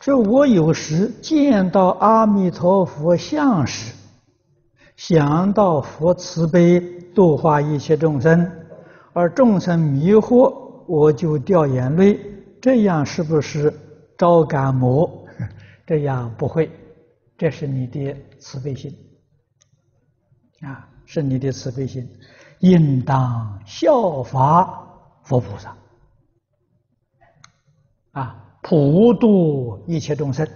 这我有时见到阿弥陀佛像时，想到佛慈悲度化一切众生，而众生迷惑，我就掉眼泪，这样是不是招感魔？这样不会，这是你的慈悲心啊，是你的慈悲心，应当效法佛菩萨啊。普度一切众生，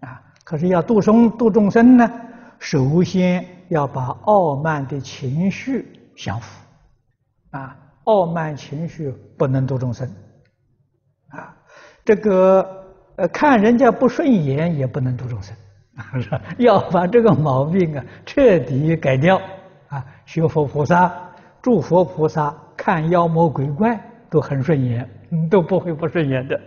啊！可是要度生度众生呢，首先要把傲慢的情绪降伏，啊！傲慢情绪不能度众生，啊！这个呃，看人家不顺眼也不能度众生，要把这个毛病啊彻底改掉，啊！学佛菩萨，诸佛菩萨看妖魔鬼怪都很顺眼，都不会不顺眼的。